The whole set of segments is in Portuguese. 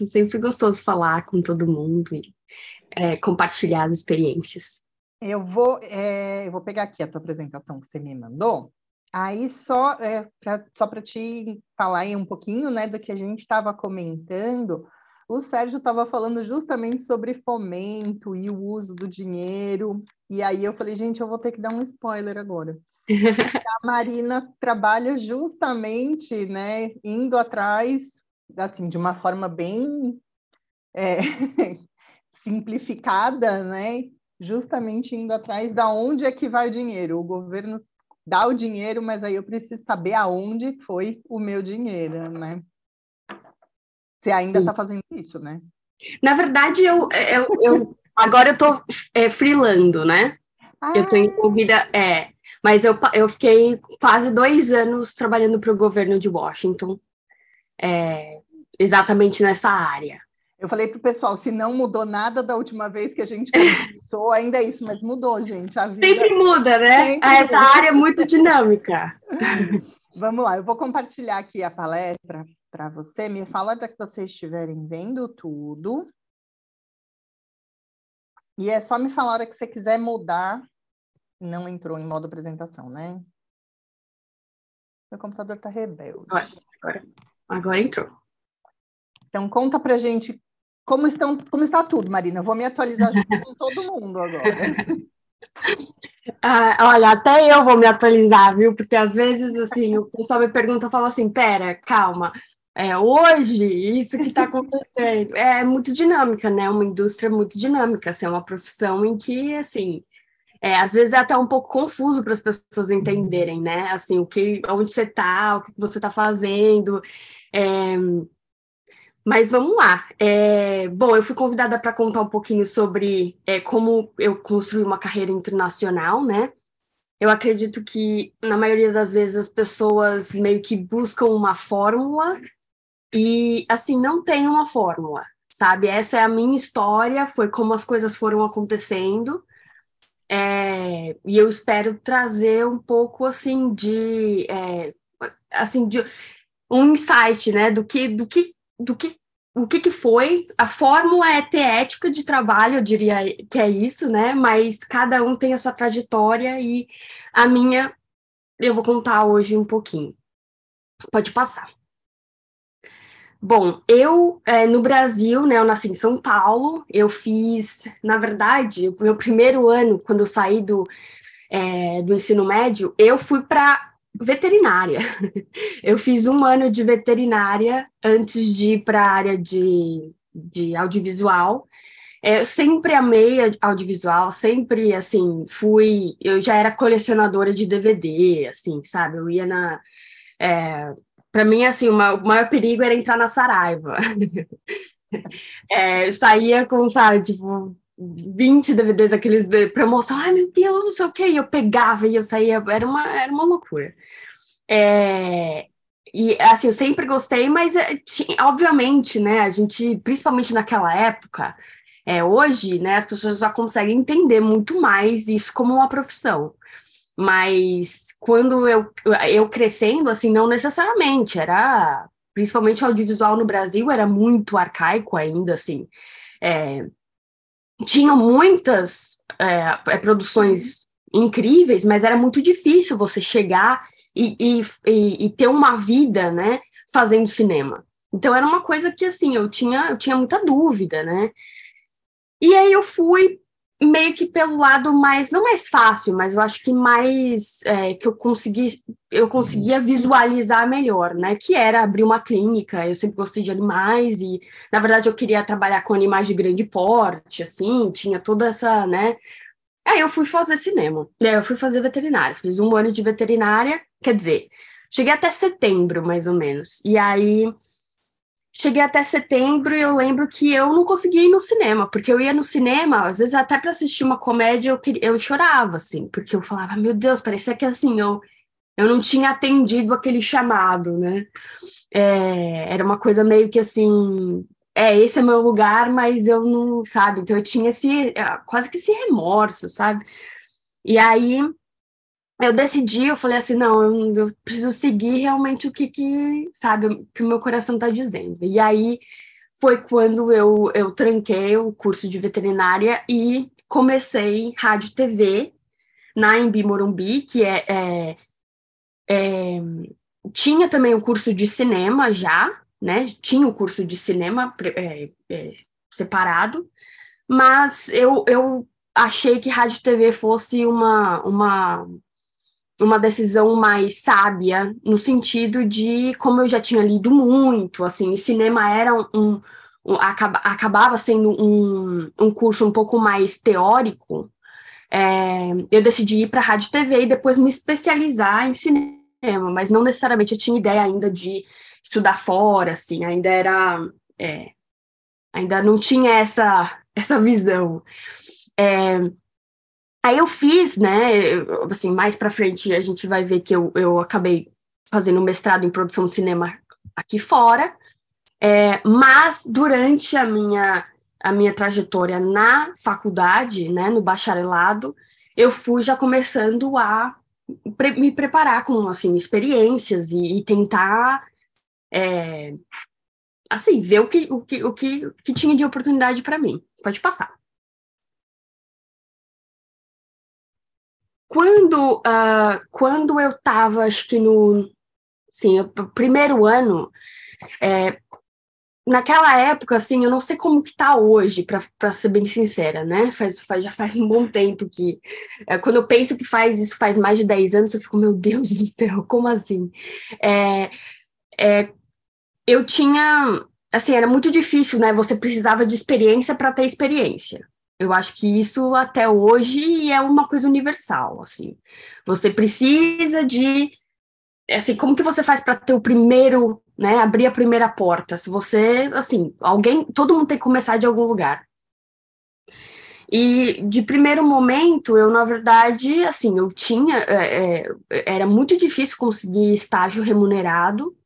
É sempre gostoso falar com todo mundo e é, compartilhar as experiências. Eu vou, é, eu vou pegar aqui a tua apresentação que você me mandou. Aí só é, pra, só para te falar aí um pouquinho, né, do que a gente estava comentando. O Sérgio estava falando justamente sobre fomento e o uso do dinheiro. E aí eu falei, gente, eu vou ter que dar um spoiler agora. a Marina trabalha justamente, né, indo atrás, assim, de uma forma bem é, simplificada, né, justamente indo atrás da onde é que vai o dinheiro. O governo dá o dinheiro, mas aí eu preciso saber aonde foi o meu dinheiro, né? Você ainda está fazendo isso, né? Na verdade, eu, eu, eu agora eu estou é, freelando, né? Ah. Eu estou envolvida, é, mas eu, eu fiquei quase dois anos trabalhando para o governo de Washington, é, exatamente nessa área. Eu falei para o pessoal, se não mudou nada da última vez que a gente conversou, ainda é isso, mas mudou, gente. A vida... Sempre muda, né? Sempre Essa muda. área é muito dinâmica. Vamos lá, eu vou compartilhar aqui a palestra para você. Me fala da que vocês estiverem vendo tudo. E é só me falar a hora que você quiser mudar. Não entrou em modo apresentação, né? Meu computador está rebelde. Agora, agora, agora entrou. Então, conta pra gente como, estão, como está tudo, Marina? Eu vou me atualizar junto com todo mundo agora. Ah, olha, até eu vou me atualizar, viu? Porque às vezes, assim, o pessoal me pergunta, fala assim, pera, calma, é, hoje, isso que está acontecendo, é muito dinâmica, né? Uma indústria muito dinâmica, assim, é uma profissão em que, assim, é, às vezes é até um pouco confuso para as pessoas entenderem, né? Assim, o que, onde você está, o que você está fazendo. É, mas vamos lá. É, bom, eu fui convidada para contar um pouquinho sobre é, como eu construí uma carreira internacional, né? Eu acredito que, na maioria das vezes, as pessoas meio que buscam uma fórmula e, assim, não tem uma fórmula, sabe? Essa é a minha história, foi como as coisas foram acontecendo. É, e eu espero trazer um pouco, assim, de... É, assim, de um insight, né? Do que, do que do que o que, que foi. A fórmula é ter ética de trabalho, eu diria que é isso, né? Mas cada um tem a sua trajetória e a minha eu vou contar hoje um pouquinho. Pode passar. Bom, eu é, no Brasil, né? Eu nasci em São Paulo. Eu fiz, na verdade, o meu primeiro ano, quando eu saí do, é, do ensino médio, eu fui para veterinária. Eu fiz um ano de veterinária antes de ir para a área de, de audiovisual. É, eu sempre amei audiovisual, sempre, assim, fui... Eu já era colecionadora de DVD, assim, sabe? Eu ia na... É, para mim, assim, o maior perigo era entrar na Saraiva. é, eu saía com, sabe, tipo, 20 DVDs, aqueles de promoção, ai meu Deus, não sei o que, e eu pegava e eu saía, era uma, era uma loucura. É, e assim, eu sempre gostei, mas tinha, obviamente, né, a gente, principalmente naquela época, é, hoje, né, as pessoas já conseguem entender muito mais isso como uma profissão. Mas quando eu, eu crescendo, assim, não necessariamente, era principalmente o audiovisual no Brasil era muito arcaico ainda, assim. É, tinham muitas é, é, produções incríveis, mas era muito difícil você chegar e, e, e, ter uma vida, né, fazendo cinema. Então era uma coisa que assim eu tinha eu tinha muita dúvida, né? E aí eu fui meio que pelo lado mais, não mais fácil, mas eu acho que mais é, que eu consegui, eu conseguia visualizar melhor, né? Que era abrir uma clínica. Eu sempre gostei de animais e, na verdade, eu queria trabalhar com animais de grande porte, assim, tinha toda essa, né? Aí eu fui fazer cinema, né? Eu fui fazer veterinária, fiz um ano de veterinária, quer dizer, cheguei até setembro, mais ou menos. E aí cheguei até setembro e eu lembro que eu não conseguia ir no cinema, porque eu ia no cinema, às vezes até para assistir uma comédia eu, queria, eu chorava, assim, porque eu falava, meu Deus, parecia que assim, eu, eu não tinha atendido aquele chamado, né? É, era uma coisa meio que assim, é, esse é meu lugar, mas eu não, sabe? Então eu tinha esse, quase que esse remorso, sabe? E aí eu decidi, eu falei assim, não, eu, eu preciso seguir realmente o que, que sabe, que o meu coração está dizendo. E aí foi quando eu, eu tranquei o curso de veterinária e comecei rádio TV na Embi Morumbi, que é, é, é, tinha também o curso de cinema já, né? Tinha o curso de cinema é, é, separado, mas eu, eu achei que rádio TV fosse uma, uma, uma decisão mais sábia, no sentido de, como eu já tinha lido muito, assim, cinema era um, um acaba, acabava sendo um, um curso um pouco mais teórico, é, eu decidi ir para rádio TV e depois me especializar em cinema, mas não necessariamente eu tinha ideia ainda de estudar fora, assim, ainda era, é, ainda não tinha essa, essa visão. É, aí eu fiz, né, assim, mais para frente a gente vai ver que eu, eu acabei fazendo mestrado em produção de cinema aqui fora, é, mas durante a minha, a minha trajetória na faculdade, né, no bacharelado, eu fui já começando a pre me preparar com assim experiências e, e tentar é, assim ver o que o que o que, que tinha de oportunidade para mim. Pode passar. Quando, uh, quando eu estava, acho que no sim, primeiro ano, é, naquela época, assim, eu não sei como que tá hoje, para ser bem sincera, né? Faz, faz, já faz um bom tempo que. É, quando eu penso que faz isso faz mais de 10 anos, eu fico, meu Deus do céu, como assim? É, é, eu tinha. Assim, era muito difícil, né? Você precisava de experiência para ter experiência. Eu acho que isso até hoje é uma coisa universal, assim. Você precisa de assim, como que você faz para ter o primeiro, né, abrir a primeira porta? Se você, assim, alguém, todo mundo tem que começar de algum lugar. E de primeiro momento, eu, na verdade, assim, eu tinha, é, é, era muito difícil conseguir estágio remunerado,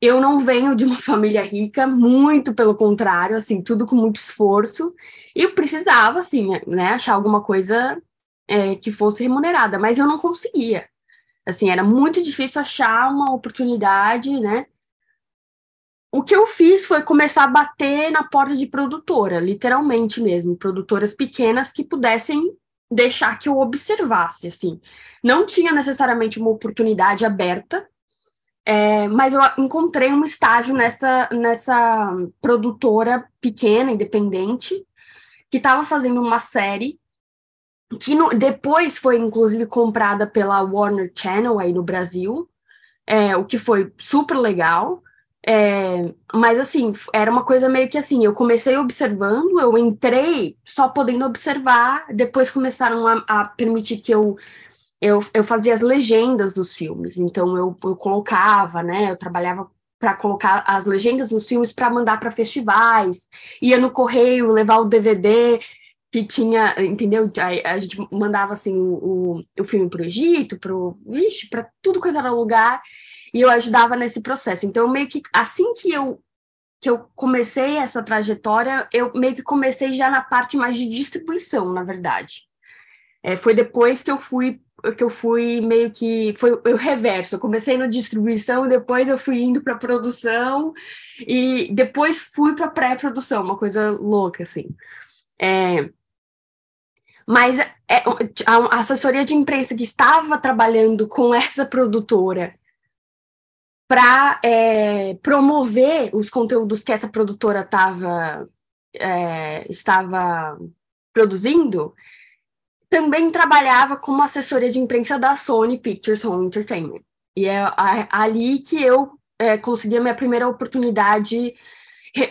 eu não venho de uma família rica, muito pelo contrário, assim, tudo com muito esforço. E eu precisava, assim, né, achar alguma coisa é, que fosse remunerada, mas eu não conseguia. Assim, era muito difícil achar uma oportunidade, né? O que eu fiz foi começar a bater na porta de produtora, literalmente mesmo, produtoras pequenas que pudessem deixar que eu observasse, assim. Não tinha necessariamente uma oportunidade aberta, é, mas eu encontrei um estágio nessa, nessa produtora pequena, independente, que estava fazendo uma série que no, depois foi inclusive comprada pela Warner Channel aí no Brasil, é, o que foi super legal. É, mas assim, era uma coisa meio que assim, eu comecei observando, eu entrei só podendo observar, depois começaram a, a permitir que eu eu, eu fazia as legendas dos filmes, então eu, eu colocava, né? Eu trabalhava para colocar as legendas nos filmes para mandar para festivais, ia no correio levar o DVD que tinha, entendeu? A, a gente mandava assim o, o filme para o Egito, para tudo quanto era lugar, e eu ajudava nesse processo. Então, meio que assim que eu que eu comecei essa trajetória, eu meio que comecei já na parte mais de distribuição, na verdade. É, foi depois que eu fui que eu fui meio que foi o reverso. Eu comecei na distribuição, depois eu fui indo para produção e depois fui para pré-produção, uma coisa louca assim. É, mas é, a assessoria de imprensa que estava trabalhando com essa produtora para é, promover os conteúdos que essa produtora tava, é, estava produzindo, também trabalhava como assessoria de imprensa da Sony Pictures Home Entertainment. E é ali que eu é, consegui a minha primeira oportunidade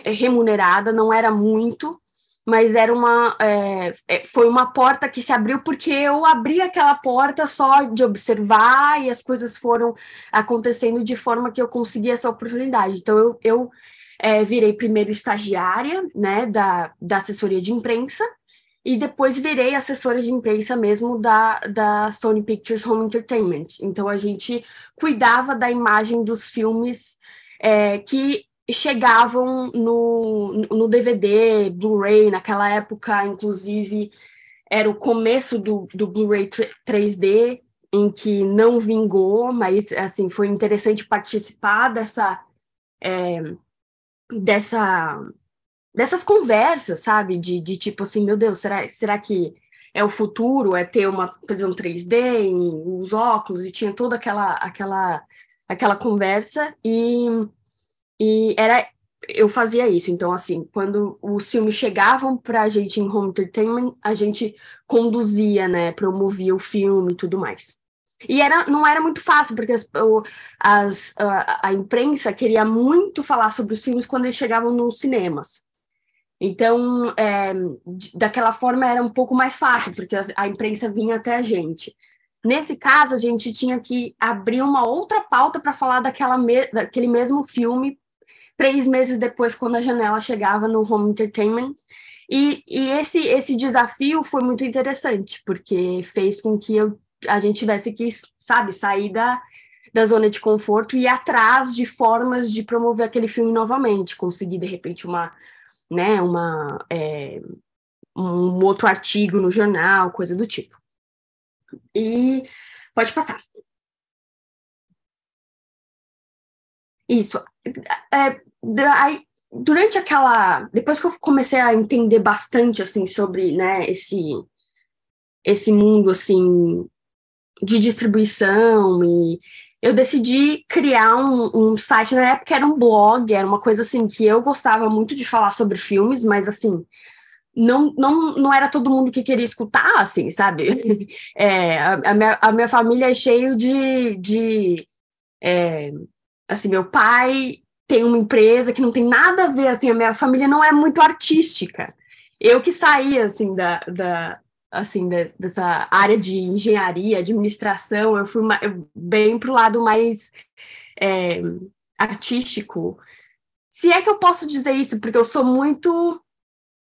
remunerada, não era muito, mas era uma é, é, foi uma porta que se abriu porque eu abri aquela porta só de observar e as coisas foram acontecendo de forma que eu consegui essa oportunidade. Então eu, eu é, virei primeiro estagiária né, da, da assessoria de imprensa e depois virei assessora de imprensa mesmo da, da Sony Pictures Home Entertainment. Então a gente cuidava da imagem dos filmes é, que chegavam no, no DVD, Blu-ray, naquela época, inclusive, era o começo do, do Blu-ray 3D, em que não vingou, mas assim foi interessante participar dessa é, dessa dessas conversas, sabe? De, de tipo assim, meu Deus, será, será que é o futuro? É ter uma televisão 3D em os óculos e tinha toda aquela aquela aquela conversa e, e era eu fazia isso. Então, assim, quando os filmes chegavam para a gente em home entertainment, a gente conduzia, né, promovia o filme e tudo mais. E era, não era muito fácil, porque as, as, a, a, imprensa queria muito falar sobre os filmes quando eles chegavam nos cinemas. Então, é, daquela forma era um pouco mais fácil, porque a, imprensa vinha até a gente. Nesse caso, a gente tinha que abrir uma outra pauta para falar daquela me, daquele mesmo filme três meses depois, quando a janela chegava no home entertainment. E, e esse, esse desafio foi muito interessante, porque fez com que eu a gente tivesse que, sabe, sair da, da zona de conforto e ir atrás de formas de promover aquele filme novamente, conseguir, de repente, uma, né, uma, é, um outro artigo no jornal, coisa do tipo. E pode passar. Isso. É, aí, durante aquela. Depois que eu comecei a entender bastante assim sobre né, esse, esse mundo assim de distribuição e eu decidi criar um, um, site na época era um blog, era uma coisa assim que eu gostava muito de falar sobre filmes, mas assim não, não, não era todo mundo que queria escutar, assim, sabe? É, a, a, minha, a minha família é cheio de, de é, assim, meu pai tem uma empresa que não tem nada a ver, assim, a minha família não é muito artística. Eu que saí, assim, da, da, assim, de, dessa área de engenharia, administração, eu fui bem para o lado mais é, artístico. Se é que eu posso dizer isso, porque eu sou muito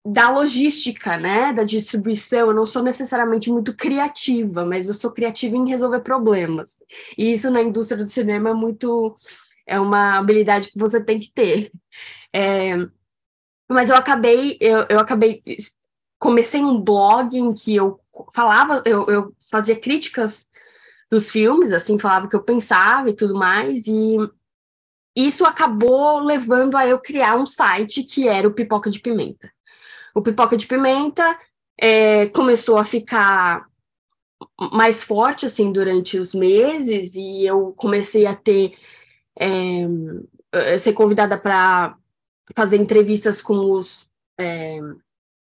da logística, né, da distribuição, eu não sou necessariamente muito criativa, mas eu sou criativa em resolver problemas. E isso na indústria do cinema é muito é uma habilidade que você tem que ter. É, mas eu acabei eu, eu acabei comecei um blog em que eu falava, eu, eu fazia críticas dos filmes, assim, falava o que eu pensava e tudo mais, e isso acabou levando a eu criar um site que era o Pipoca de Pimenta. O Pipoca de Pimenta é, começou a ficar mais forte, assim, durante os meses, e eu comecei a ter, é, ser convidada para fazer entrevistas com os é,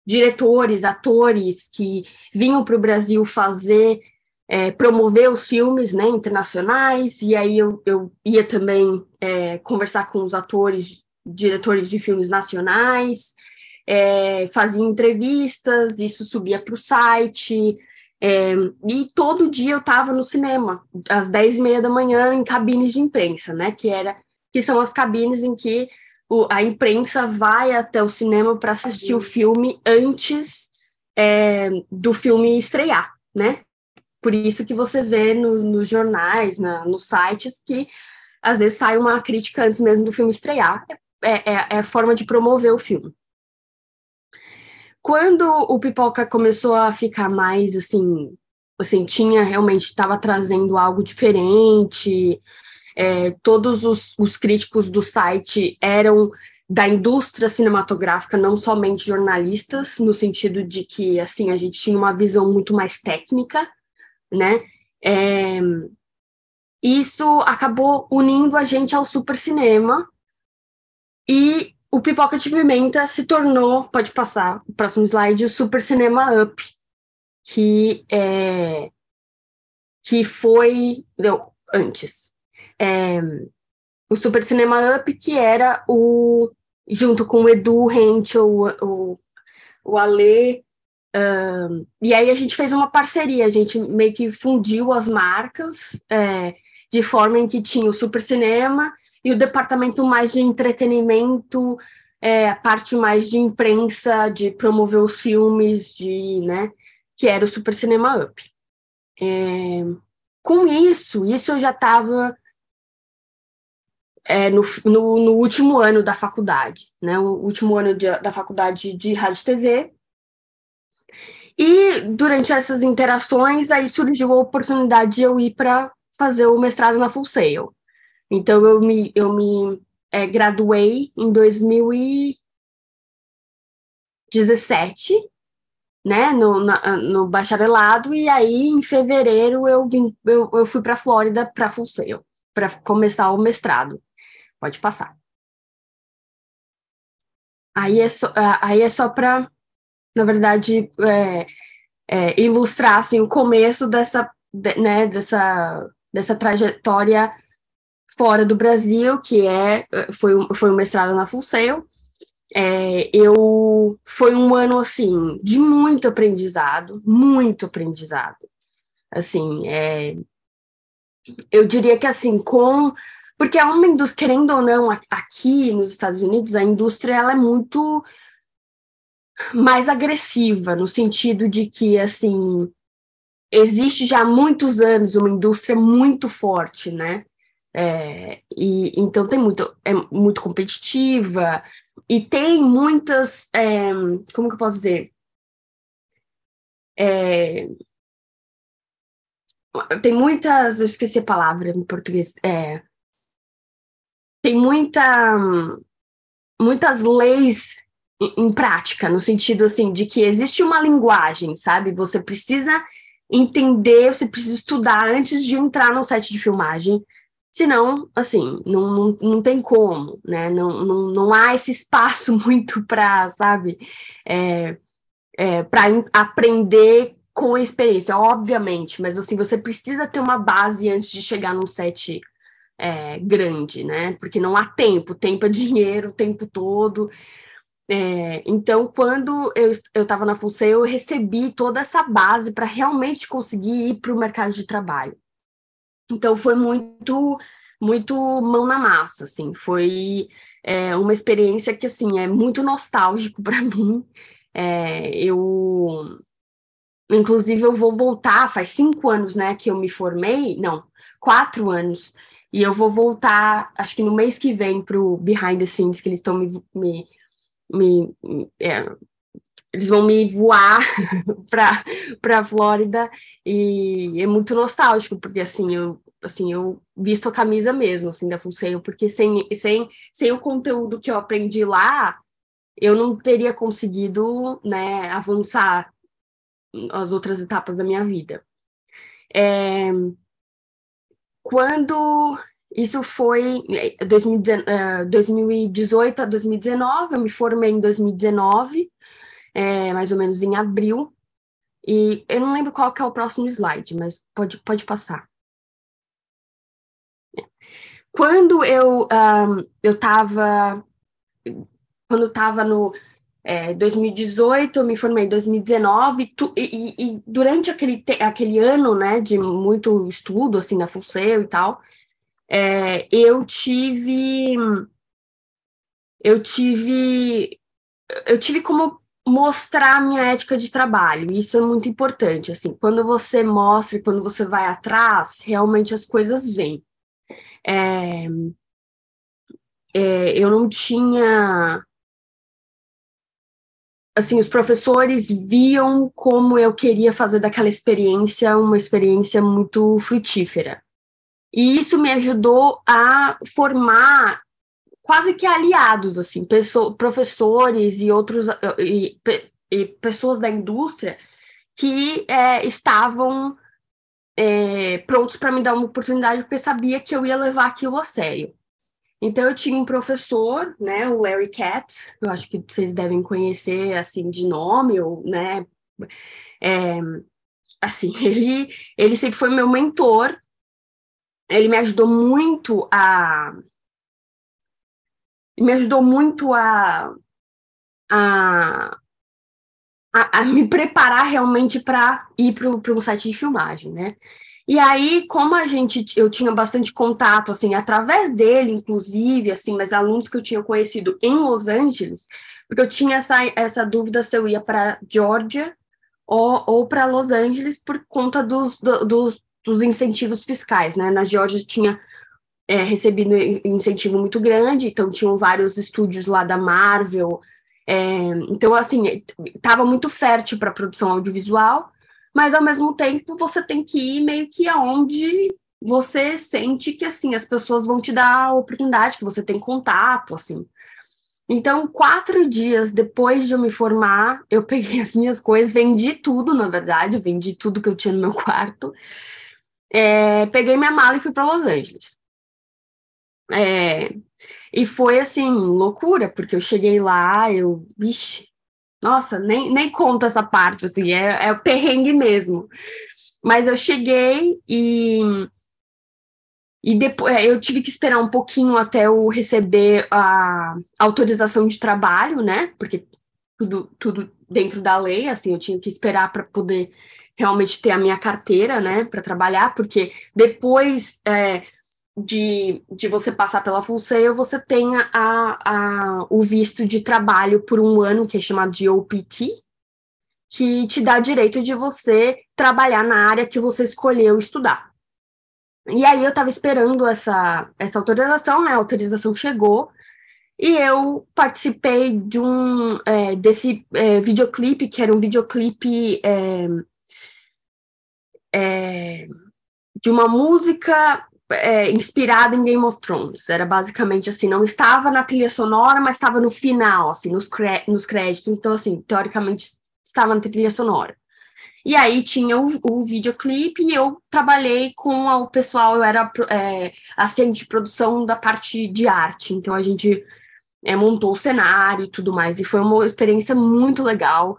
diretores, atores que vinham para o Brasil fazer, é, promover os filmes né, internacionais, e aí eu, eu ia também é, conversar com os atores, diretores de filmes nacionais, é, fazia entrevistas, isso subia para o site, é, e todo dia eu estava no cinema, às dez e meia da manhã, em cabines de imprensa, né, que, era, que são as cabines em que o, a imprensa vai até o cinema para assistir o filme antes é, do filme estrear, né? Por isso que você vê no, nos jornais, na, nos sites, que às vezes sai uma crítica antes mesmo do filme estrear. É, é, é forma de promover o filme. Quando o Pipoca começou a ficar mais assim, assim tinha realmente estava trazendo algo diferente, é, todos os, os críticos do site eram da indústria cinematográfica, não somente jornalistas, no sentido de que assim a gente tinha uma visão muito mais técnica, né? É, isso acabou unindo a gente ao super cinema e o Pipoca de Pimenta se tornou, pode passar o próximo slide, o Super Cinema Up, que é que foi não, antes é, o Super Cinema Up, que era o junto com o Edu Henschel, o, o, o Ale, um, e aí a gente fez uma parceria, a gente meio que fundiu as marcas é, de forma em que tinha o Super Cinema e o departamento mais de entretenimento, é, a parte mais de imprensa, de promover os filmes, de, né, que era o Super Cinema Up. É, com isso, isso eu já estava é, no, no, no, último ano da faculdade, né? O último ano de, da faculdade de rádio e TV. E durante essas interações, aí surgiu a oportunidade de eu ir para fazer o mestrado na Full Sail. Então, eu me, eu me é, graduei em 2017, né, no, na, no bacharelado, e aí em fevereiro eu, vim, eu, eu fui para a Flórida para Full Sail, para começar o mestrado. Pode passar. Aí é só, aí é só para, na verdade, é, é, ilustrar assim, o começo dessa, de, né, dessa, dessa trajetória fora do Brasil, que é foi, foi um mestrado na Full Sail. É, eu foi um ano assim de muito aprendizado, muito aprendizado. Assim, é, eu diria que assim com porque é uma indústria, querendo ou não, aqui nos Estados Unidos, a indústria ela é muito mais agressiva, no sentido de que, assim, existe já há muitos anos uma indústria muito forte, né? É, e então tem muito, é muito competitiva e tem muitas, é, como que eu posso dizer? É, tem muitas, eu esqueci a palavra em português, é, tem muita, muitas leis em, prática, no sentido assim, de que existe uma linguagem, sabe? Você precisa entender, você precisa estudar antes de entrar no set de filmagem. Senão, assim, não, não, não tem como, né? Não, não, não há esse espaço muito para, sabe, é, é, para aprender com a experiência, obviamente, mas assim, você precisa ter uma base antes de chegar num set é, grande, né? Porque não há tempo, tempo é dinheiro o tempo todo. É, então, quando eu estava na FUNCE, eu recebi toda essa base para realmente conseguir ir para o mercado de trabalho. Então, foi muito, muito mão na massa, assim, foi é, uma experiência que, assim, é muito nostálgico para mim. É, eu, inclusive, eu vou voltar, faz cinco anos, né, que eu me formei, não, quatro anos e eu vou voltar, acho que no mês que vem, para o Behind the Scenes, que eles estão me. me, me é, eles vão me voar para a Flórida e é muito nostálgico, porque assim, eu, assim, eu visto a camisa mesmo, assim, da Full porque sem, sem, sem o conteúdo que eu aprendi lá, eu não teria conseguido, né, avançar as outras etapas da minha vida. É, quando isso foi 2018 é, a 2019, eu me formei em 2019, é, mais ou menos em abril, e eu não lembro qual que é o próximo slide, mas pode, pode passar. Quando eu um, eu estava quando estava no é, 2018, eu me formei em 2019, tu, e, e, durante aquele, aquele ano, né, de muito estudo, assim, na FUNSEU e tal, é, eu tive, eu tive, eu tive como mostrar a minha ética de trabalho, isso é muito importante, assim, quando você mostra, quando você vai atrás, realmente as coisas vêm. É, é, eu não tinha assim, os professores viam como eu queria fazer daquela experiência uma experiência muito frutífera. E isso me ajudou a formar quase que aliados, assim, pessoas, professores e outros e, e pessoas da indústria que é, estavam é, prontos para me dar uma oportunidade porque sabia que eu ia levar aquilo a sério. Então eu tinha um professor, né, o Larry Katz, eu acho que vocês devem conhecer assim de nome ou, né, é, assim ele ele sempre foi meu mentor. Ele me ajudou muito a me ajudou muito a a, a, a me preparar realmente para ir para um site de filmagem, né? E aí, como a gente, eu tinha bastante contato, assim, através dele, inclusive, assim, mas alunos que eu tinha conhecido em Los Angeles, porque eu tinha essa, essa dúvida se eu ia para Georgia ou, ou para Los Angeles por conta dos, dos, dos incentivos fiscais, né? Na Georgia tinha é, recebido incentivo muito grande, então tinham vários estúdios lá da Marvel, é, então, assim, estava muito fértil para produção audiovisual, mas ao mesmo tempo você tem que ir meio que aonde você sente que assim as pessoas vão te dar a oportunidade, que você tem contato, assim. Então, quatro dias depois de eu me formar, eu peguei as minhas coisas, vendi tudo, na verdade, vendi tudo que eu tinha no meu quarto, é, peguei minha mala e fui para Los Angeles. É, e foi assim, loucura, porque eu cheguei lá, eu, vixe, nossa, nem, nem conta essa parte, assim, é, é o perrengue mesmo. Mas eu cheguei e e depois é, eu tive que esperar um pouquinho até eu receber a autorização de trabalho, né? Porque tudo, tudo dentro da lei, assim, eu tinha que esperar para poder realmente ter a minha carteira, né, para trabalhar, porque depois é, de, de você passar pela Full Sail, você tem a, a, o visto de trabalho por um ano, que é chamado de OPT, que te dá direito de você trabalhar na área que você escolheu estudar. E aí eu estava esperando essa, essa autorização, né? a autorização chegou, e eu participei de um é, desse é, videoclipe, que era um videoclipe é, é de uma música é, inspirada em Game of Thrones. Era basicamente assim, não estava na trilha sonora, mas estava no final, assim, nos, nos créditos. Então, assim, teoricamente estava na trilha sonora. E aí tinha o, o videoclipe e eu trabalhei com o pessoal, eu era é, assistente de produção da parte de arte, então a gente é, montou o cenário e tudo mais, e foi uma experiência muito legal.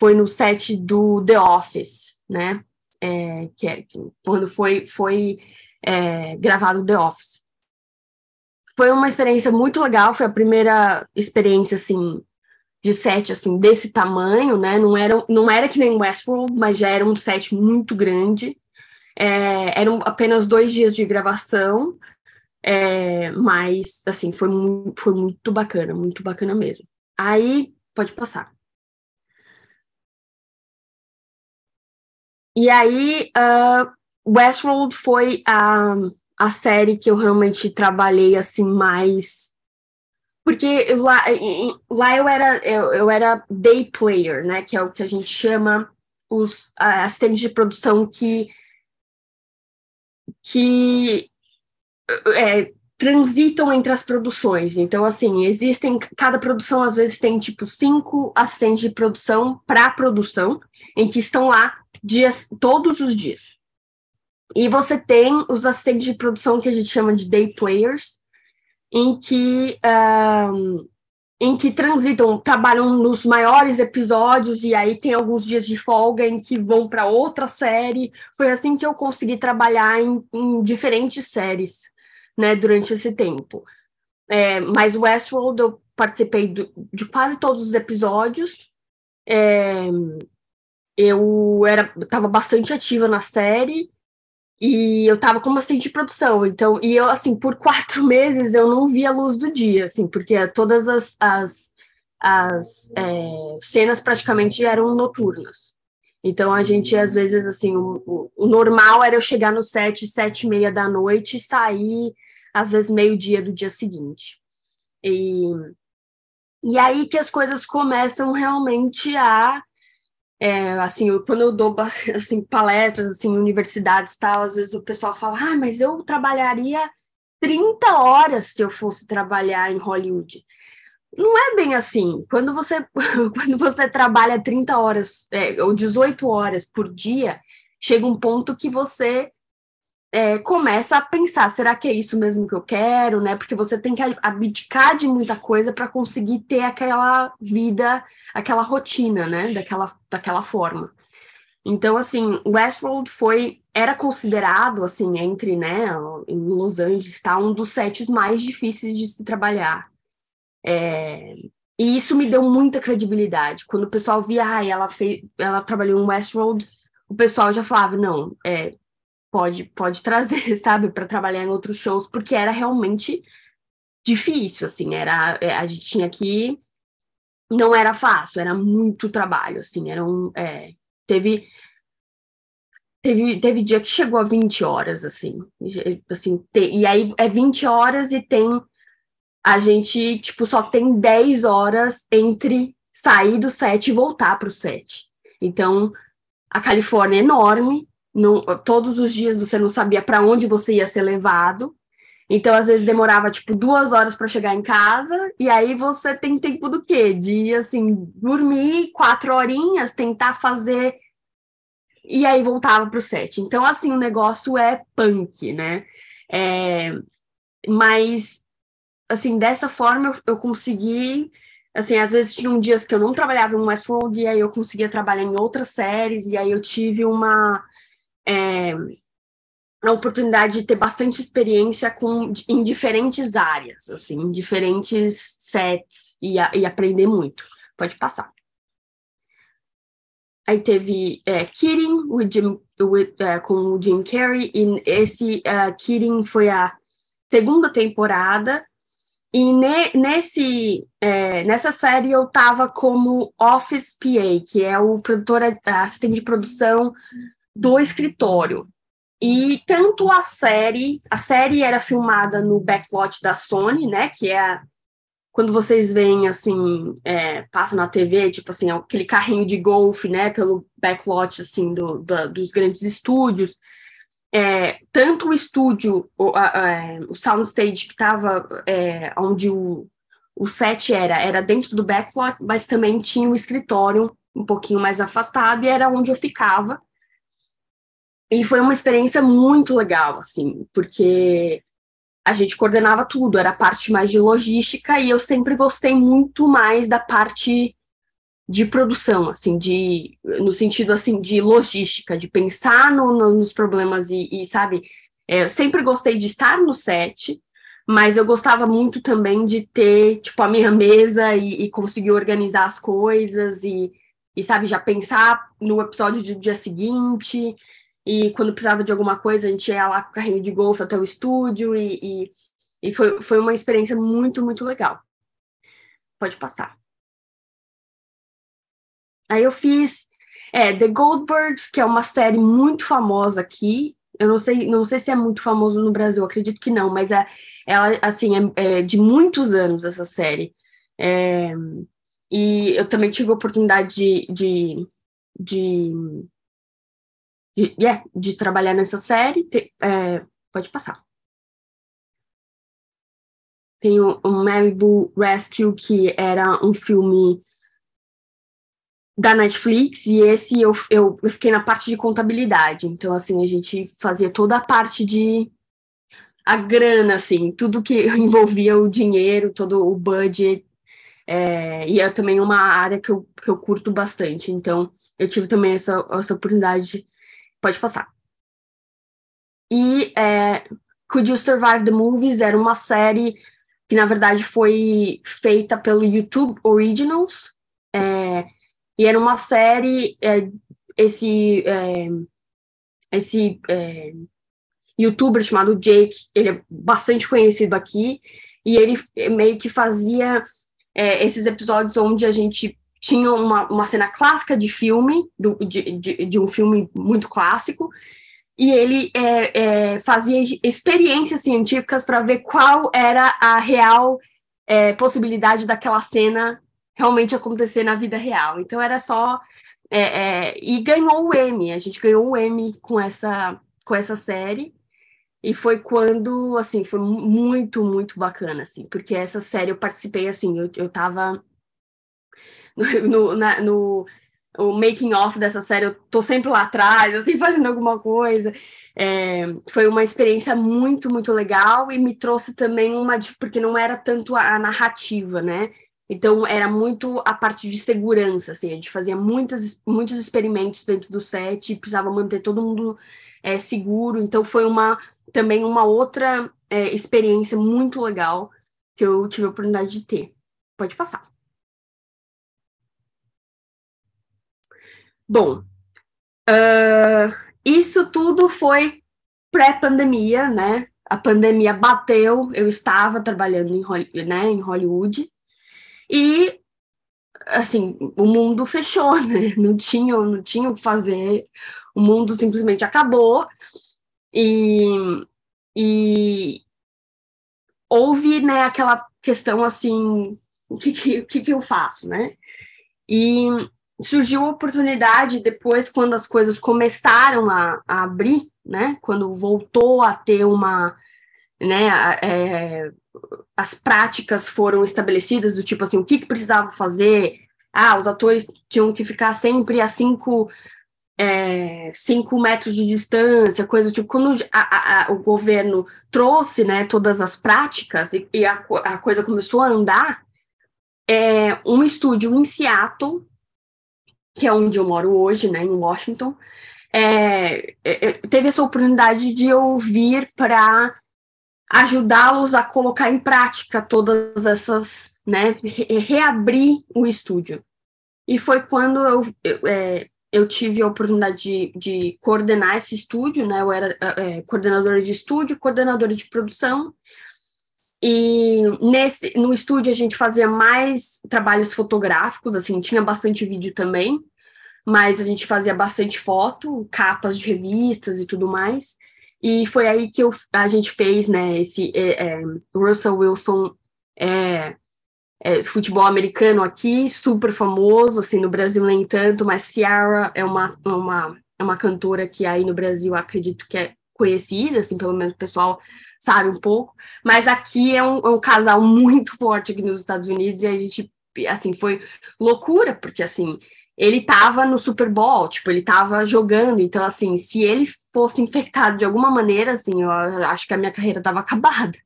Foi no set do The Office, né? É, que é que, quando foi, foi é, gravado The Office. Foi uma experiência muito legal, foi a primeira experiência, assim, de set assim desse tamanho, né? Não era, não era que nem Westworld, mas já era um set muito grande. É, eram apenas dois dias de gravação, é, mas assim foi, foi muito bacana, muito bacana mesmo. Aí pode passar. E aí, uh, Westworld foi a, a série que eu realmente trabalhei assim mais porque lá, lá eu era eu, eu era day player, né? Que é o que a gente chama os assistentes de produção que que é, transitam entre as produções. Então, assim, existem cada produção às vezes tem tipo cinco assistentes de produção para produção, em que estão lá dias todos os dias. E você tem os assistentes de produção que a gente chama de day players, em que, um, em que transitam, trabalham nos maiores episódios e aí tem alguns dias de folga em que vão para outra série. Foi assim que eu consegui trabalhar em, em diferentes séries, né, durante esse tempo. É, mas Westworld eu participei do, de quase todos os episódios. É, eu era estava bastante ativa na série e eu tava como assistente de produção, então, e eu, assim, por quatro meses eu não vi a luz do dia, assim, porque todas as, as, as é, cenas praticamente eram noturnas. Então, a gente, às vezes, assim, o, o, o normal era eu chegar no set, sete e meia da noite e sair, às vezes, meio-dia do dia seguinte. E, e aí que as coisas começam realmente a é, assim, eu, quando eu dou assim, palestras assim, universidades tal, às vezes o pessoal fala, ah, mas eu trabalharia 30 horas se eu fosse trabalhar em Hollywood. Não é bem assim. Quando você, quando você trabalha 30 horas é, ou 18 horas por dia, chega um ponto que você é, começa a pensar, será que é isso mesmo que eu quero, né? Porque você tem que abdicar de muita coisa para conseguir ter aquela vida, aquela rotina, né? Daquela, daquela forma. Então, assim, Westworld foi, era considerado, assim, entre, né, em Los Angeles, tá, um dos sets mais difíceis de se trabalhar. É, e isso me deu muita credibilidade. Quando o pessoal via, ah, ela, fez, ela trabalhou em Westworld, o pessoal já falava, não, é, pode, pode trazer, sabe, para trabalhar em outros shows, porque era realmente difícil, assim, era, é, a gente tinha que, não era fácil, era muito trabalho, assim, era um, é, teve, teve, teve dia que chegou a 20 horas, assim, assim, e aí é 20 horas e tem, a gente, tipo, só tem 10 horas entre sair do set e voltar para o set, então, a Califórnia é enorme, não, todos os dias você não sabia para onde você ia ser levado. Então, às vezes, demorava, tipo, duas horas para chegar em casa, e aí você tem tempo do quê? De, assim, dormir quatro horinhas, tentar fazer. E aí voltava para o set. Então, assim, o negócio é punk, né? É... Mas, assim, dessa forma eu, eu consegui. Assim, às vezes tinham dias que eu não trabalhava em Westworld, e aí eu conseguia trabalhar em outras séries, e aí eu tive uma. É a oportunidade de ter bastante experiência com, em diferentes áreas, assim, em diferentes sets e, a, e aprender muito. Pode passar. Aí teve é, Kidding with Jim, with, é, com o Jim Carrey, e esse uh, Kidding foi a segunda temporada, e ne, nesse, é, nessa série eu estava como Office PA, que é o produtor, assistente de produção do escritório. E tanto a série, a série era filmada no backlot da Sony, né? Que é quando vocês veem assim, é, passa na TV, tipo assim, aquele carrinho de golfe, né? Pelo backlot assim do, do dos grandes estúdios. É, tanto o estúdio, o, a, a, o soundstage que estava é, onde o, o set era, era dentro do backlot, mas também tinha o escritório um pouquinho mais afastado e era onde eu ficava. E foi uma experiência muito legal, assim, porque a gente coordenava tudo, era a parte mais de logística e eu sempre gostei muito mais da parte de produção, assim, de no sentido assim de logística, de pensar no, no, nos problemas e, e sabe, é, eu sempre gostei de estar no set, mas eu gostava muito também de ter tipo a minha mesa e, e conseguir organizar as coisas e, e sabe já pensar no episódio do dia seguinte e quando precisava de alguma coisa, a gente ia lá com o carrinho de golfe até o estúdio, e, e, e foi, foi uma experiência muito, muito legal. Pode passar. Aí eu fiz é, The Goldbergs, que é uma série muito famosa aqui. Eu não sei, não sei se é muito famoso no Brasil, acredito que não, mas é, ela assim é, é de muitos anos essa série. É, e eu também tive a oportunidade de, de, de de, yeah, de trabalhar nessa série. Te, é, pode passar. Tem o, o Malibu Rescue, que era um filme da Netflix, e esse eu, eu, eu fiquei na parte de contabilidade. Então, assim, a gente fazia toda a parte de a grana, assim, tudo que envolvia o dinheiro, todo o budget, é, e é também uma área que eu, que eu curto bastante. Então, eu tive também essa, essa oportunidade Pode passar. E é, Could You Survive the Movies era uma série que, na verdade, foi feita pelo YouTube Originals. É, e era uma série, é, esse, é, esse é, youtuber chamado Jake, ele é bastante conhecido aqui, e ele meio que fazia é, esses episódios onde a gente tinha uma, uma cena clássica de filme, do, de, de, de um filme muito clássico, e ele é, é, fazia experiências científicas para ver qual era a real é, possibilidade daquela cena realmente acontecer na vida real. Então era só é, é, e ganhou o M. A gente ganhou o M com essa com essa série e foi quando assim foi muito muito bacana assim, porque essa série eu participei assim, eu, eu tava no, na, no o making off dessa série, eu tô sempre lá atrás, assim, fazendo alguma coisa. É, foi uma experiência muito, muito legal e me trouxe também uma, porque não era tanto a, narrativa, né? Então, era muito a parte de segurança, assim, a gente fazia muitas, muitos experimentos dentro do set, precisava manter todo mundo é, seguro, então foi uma, também uma outra é, experiência muito legal que eu tive a oportunidade de ter. Pode passar. Bom, uh, isso tudo foi pré-pandemia, né? A pandemia bateu, eu estava trabalhando em, né, em Hollywood e assim, o mundo fechou, né? Não tinha, não tinha o que fazer, o mundo simplesmente acabou e, e houve, né, aquela questão assim, o que, que, o que, que eu faço, né? E surgiu a oportunidade depois, quando as coisas começaram a, a abrir, né? Quando voltou a ter uma, né? É, as práticas foram estabelecidas do tipo assim, o que, que precisava fazer? Ah, os atores tinham que ficar sempre a cinco, é, cinco metros de distância, coisa do tipo. Quando a, a, o governo trouxe, né, todas as práticas e, e a, a coisa começou a andar, é, um estúdio em Seattle que é onde eu moro hoje, né, em Washington, é, é, é teve essa oportunidade de eu vir para ajudá-los a colocar em prática todas essas, né, re reabrir o estúdio. E foi quando eu, eu, é, eu tive a oportunidade de, de, coordenar esse estúdio, né, eu era é, coordenadora de estúdio, coordenadora de produção, e nesse, no estúdio a gente fazia mais trabalhos fotográficos, assim, tinha bastante vídeo também, mas a gente fazia bastante foto, capas de revistas e tudo mais. E foi aí que eu, a gente fez, né, esse é, é, Russell Wilson é, é, futebol americano aqui, super famoso, assim, no Brasil nem tanto, mas Ciara é uma, uma, é uma cantora que aí no Brasil acredito que é conhecida, assim, pelo menos o pessoal sabe um pouco, mas aqui é um, é um casal muito forte aqui nos Estados Unidos e a gente, assim, foi loucura, porque, assim, ele estava no Super Bowl, tipo, ele estava jogando, então, assim, se ele fosse infectado de alguma maneira, assim, eu acho que a minha carreira estava acabada.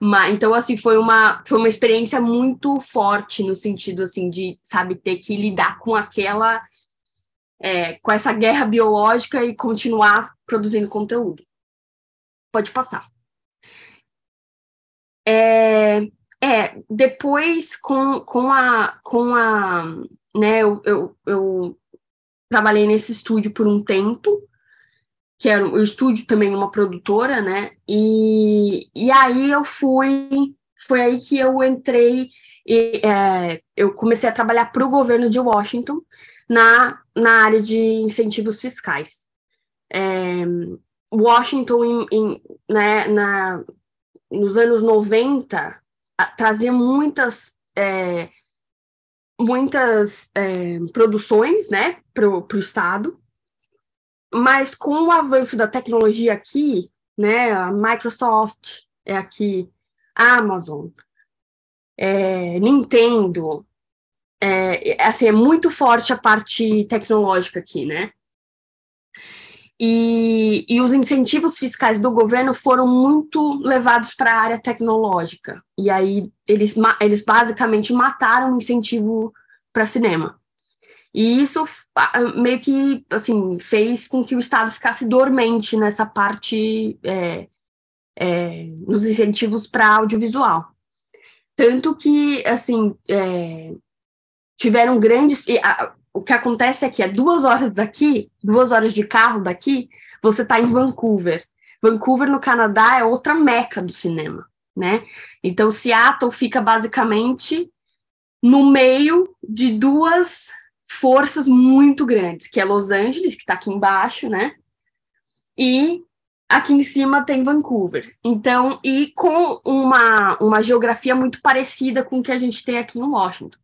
Mas, então, assim, foi uma, foi uma experiência muito forte no sentido, assim, de, sabe, ter que lidar com aquela, é, com essa guerra biológica e continuar produzindo conteúdo. Pode passar. É, é, depois com, com a, com a, né, eu, eu, eu trabalhei nesse estúdio por um tempo, que era o estúdio também uma produtora, né, e, e aí eu fui, foi aí que eu entrei, e, é, eu comecei a trabalhar para o governo de Washington na, na área de incentivos fiscais. É, Washington, em, em, né, na, nos anos 90, trazia muitas é, muitas é, produções né, para o Estado, mas com o avanço da tecnologia aqui, né, a Microsoft é aqui, a Amazon, é, Nintendo, é, assim, é muito forte a parte tecnológica aqui, né? E, e, os incentivos fiscais do governo foram muito levados para a área tecnológica. E aí eles, eles basicamente mataram o incentivo para cinema. E isso meio que assim fez com que o Estado ficasse dormente nessa parte é, é, nos incentivos para audiovisual. Tanto que assim é, tiveram grandes. O que acontece é que é duas horas daqui, duas horas de carro daqui, você está em Vancouver. Vancouver, no Canadá, é outra meca do cinema, né? Então, Seattle fica basicamente no meio de duas forças muito grandes, que é Los Angeles, que está aqui embaixo, né? E aqui em cima tem Vancouver. Então, e com uma, uma geografia muito parecida com o que a gente tem aqui em Washington.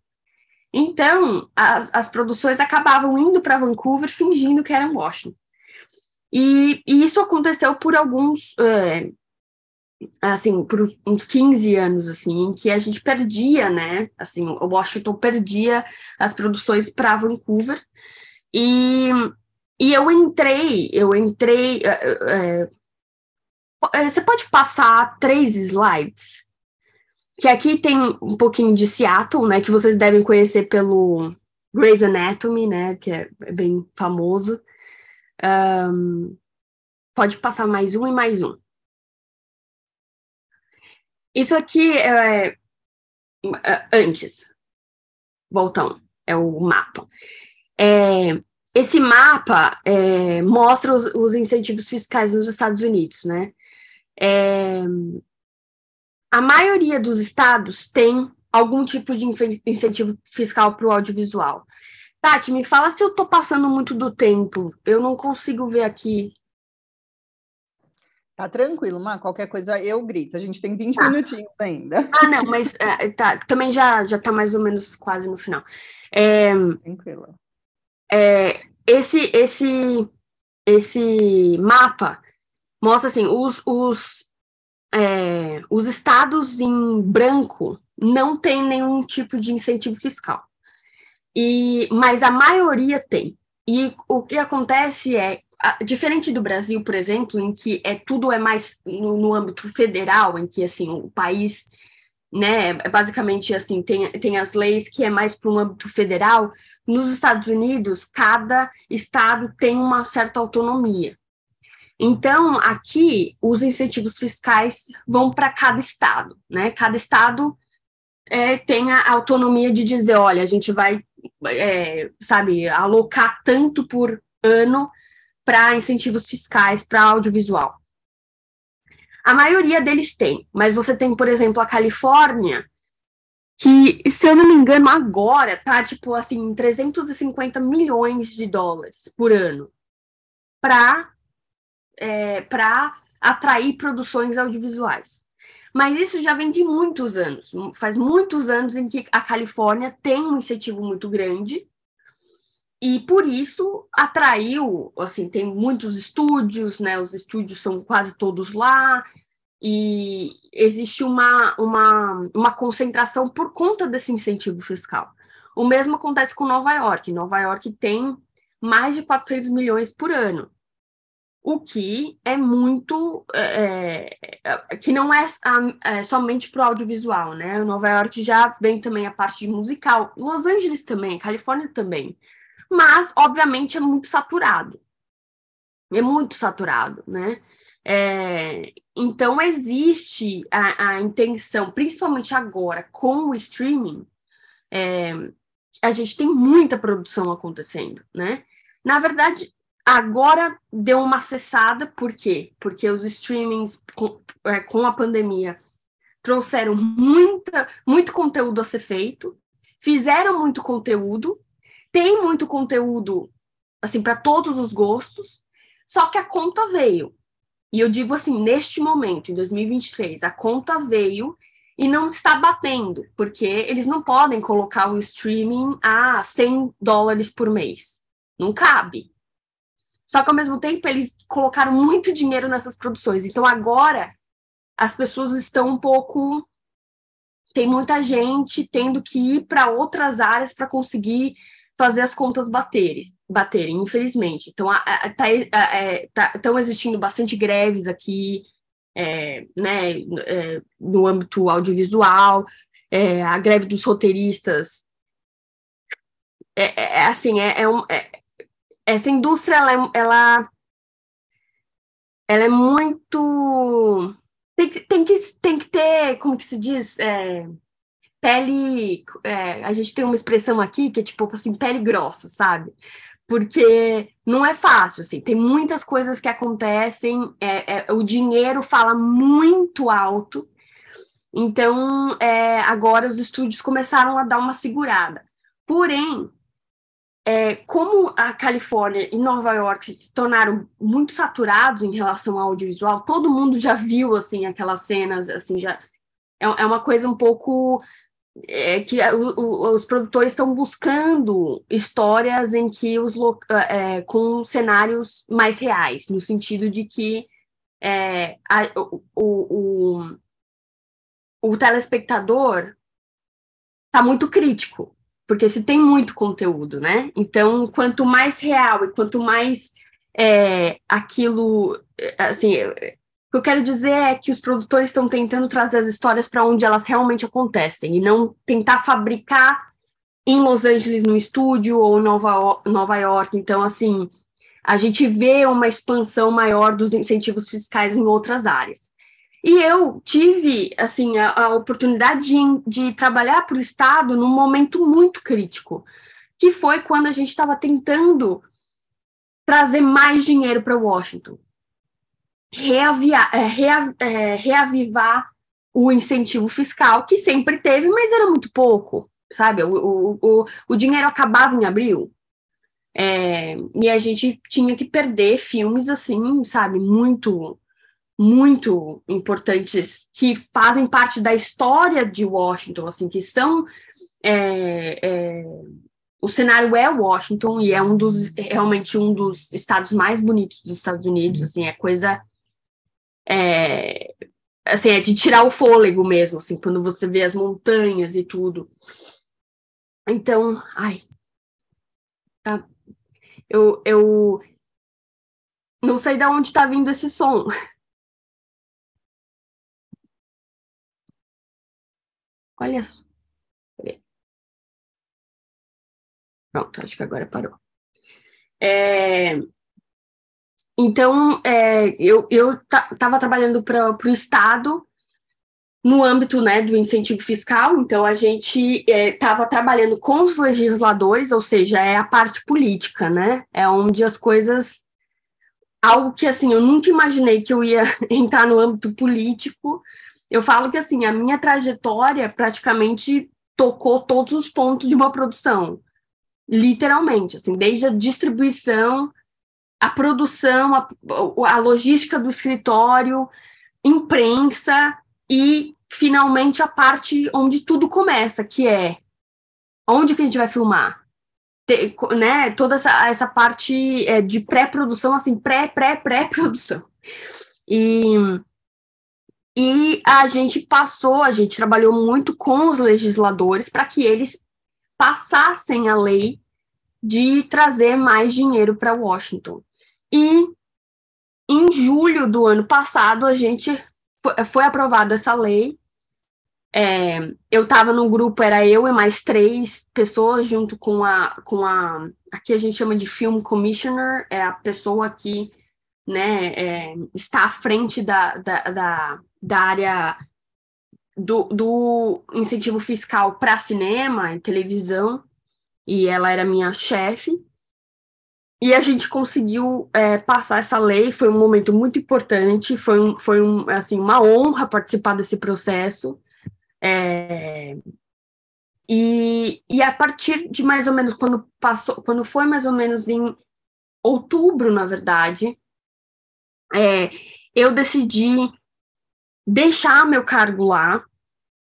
Então, as, as produções acabavam indo para Vancouver fingindo que eram Washington. E, e, isso aconteceu por alguns, é, assim, por uns 15 anos, assim, em que a gente perdia, né, assim, o Washington perdia as produções para Vancouver. E, e eu entrei, eu entrei. É, é, você pode passar três slides? Que aqui tem um pouquinho de Seattle, né, que vocês devem conhecer pelo Grey's Anatomy, né, que é, é bem famoso. Um, pode passar mais um e mais um. Isso aqui é, é antes. Voltão, é o mapa. É, esse mapa é, mostra os, os, incentivos fiscais nos Estados Unidos, né? É, a maioria dos estados tem algum tipo de incentivo fiscal para o audiovisual. Tati, me fala se eu estou passando muito do tempo. Eu não consigo ver aqui. Tá tranquilo, Má. Qualquer coisa eu grito. A gente tem 20 tá. minutinhos ainda. Ah, não, mas é, tá, também já já está mais ou menos quase no final. É, Tranquila. é, esse, esse, esse mapa mostra assim, os, os, é, os estados em branco não tem nenhum tipo de incentivo fiscal. E, mas a maioria tem. E o que acontece é, diferente do Brasil, por exemplo, em que é tudo é mais no, no âmbito federal, em que assim o país, né, é basicamente assim tem, tem as leis que é mais para o âmbito federal. Nos Estados Unidos, cada estado tem uma certa autonomia. Então, aqui, os incentivos fiscais vão para cada estado, né? Cada estado é, tem a autonomia de dizer, olha, a gente vai, é, sabe, alocar tanto por ano para incentivos fiscais para audiovisual. A maioria deles tem, mas você tem, por exemplo, a Califórnia, que, se eu não me engano, agora tá, tipo, assim, 350 milhões de dólares por ano para é, para atrair produções audiovisuais. Mas isso já vem de muitos anos. Faz muitos anos em que a Califórnia tem um incentivo muito grande e por isso atraiu, assim, tem muitos estúdios, né? Os estúdios são quase todos lá e existe uma, uma, uma concentração por conta desse incentivo fiscal. O mesmo acontece com Nova York. Nova York tem mais de 400 milhões por ano o que é muito é, é, que não é, é somente para o audiovisual, né? Nova York já vem também a parte de musical, Los Angeles também, Califórnia também, mas obviamente é muito saturado, é muito saturado, né? É, então existe a, a, intenção, principalmente agora com o streaming, é, a gente tem muita produção acontecendo, né? Na verdade, Agora deu uma cessada, por quê? Porque os streamings com, é, com a pandemia trouxeram muita, muito conteúdo a ser feito, fizeram muito conteúdo, tem muito conteúdo assim para todos os gostos, só que a conta veio. E eu digo assim, neste momento, em 2023, a conta veio e não está batendo, porque eles não podem colocar o streaming a 100 dólares por mês. Não cabe. Só que ao mesmo tempo eles colocaram muito dinheiro nessas produções. Então agora as pessoas estão um pouco tem muita gente tendo que ir para outras áreas para conseguir fazer as contas baterem, baterem infelizmente. Então, estão é, tá, tá, existindo bastante greves aqui, é, né, é, no âmbito audiovisual, é, a greve dos roteiristas. É, é, é assim, é, um, essa indústria ela, ela, ela é muito tem que, tem que, tem que ter, como que se diz, é, pele, é, a gente tem uma expressão aqui que é tipo assim, pele grossa, sabe? Porque não é fácil, assim, tem muitas coisas que acontecem, é, é o dinheiro fala muito alto, então é, agora os estúdios começaram a dar uma segurada. Porém, é, como a Califórnia e Nova York se tornaram muito saturados em relação ao audiovisual, todo mundo já viu assim aquelas cenas, assim já é, é uma coisa um pouco é, que o, o, os produtores estão buscando histórias em que os é, com cenários mais reais, no sentido de que é, a, o, o, o telespectador está muito crítico porque se tem muito conteúdo, né? Então, quanto mais real e quanto mais é, aquilo, assim, o que eu quero dizer é que os produtores estão tentando trazer as histórias para onde elas realmente acontecem e não tentar fabricar em Los Angeles no estúdio ou Nova, Nova York. Então, assim, a gente vê uma expansão maior dos incentivos fiscais em outras áreas. E eu tive, assim, a, a oportunidade de, de trabalhar para o Estado num momento muito crítico, que foi quando a gente estava tentando trazer mais dinheiro para Washington, reavia, é, é, reavivar o incentivo fiscal, que sempre teve, mas era muito pouco, sabe? O, o, o, o dinheiro acabava em abril. É, e a gente tinha que perder filmes assim, sabe, muito muito importantes que fazem parte da história de Washington, assim, que são é, é, o cenário é Washington e é um dos realmente um dos estados mais bonitos dos Estados Unidos, assim, é coisa é, assim, é de tirar o fôlego mesmo, assim, quando você vê as montanhas e tudo. Então, ai, tá, eu, eu não sei de onde está vindo esse som. Olha só. Pronto, acho que agora parou. É, então, é, eu estava trabalhando para o Estado no âmbito né, do incentivo fiscal, então a gente estava é, trabalhando com os legisladores, ou seja, é a parte política, né? É onde as coisas. Algo que assim, eu nunca imaginei que eu ia entrar no âmbito político. Eu falo que assim, a minha trajetória praticamente tocou todos os pontos de uma produção literalmente, assim, desde a distribuição, a produção, a, a logística do escritório, imprensa e finalmente a parte onde tudo começa, que é onde que a gente vai filmar, Te, né? Toda essa, essa parte é, de pré-produção, assim, pré, pré, pré-produção. E, e a gente passou, a gente trabalhou muito com os legisladores para que eles passassem a lei de trazer mais dinheiro para Washington. E em julho do ano passado, a gente foi, foi aprovada essa lei. É, eu estava no grupo, era eu e mais três pessoas, junto com a, com a. Aqui a gente chama de Film Commissioner, é a pessoa que né, é, está à frente da, da, da, da área do, do incentivo fiscal para cinema e televisão, e ela era minha chefe. E a gente conseguiu é, passar essa lei, foi um momento muito importante, foi, um, foi um, assim, uma honra participar desse processo. É, e, e a partir de mais ou menos quando passou, quando foi mais ou menos em outubro, na verdade, é, eu decidi deixar meu cargo lá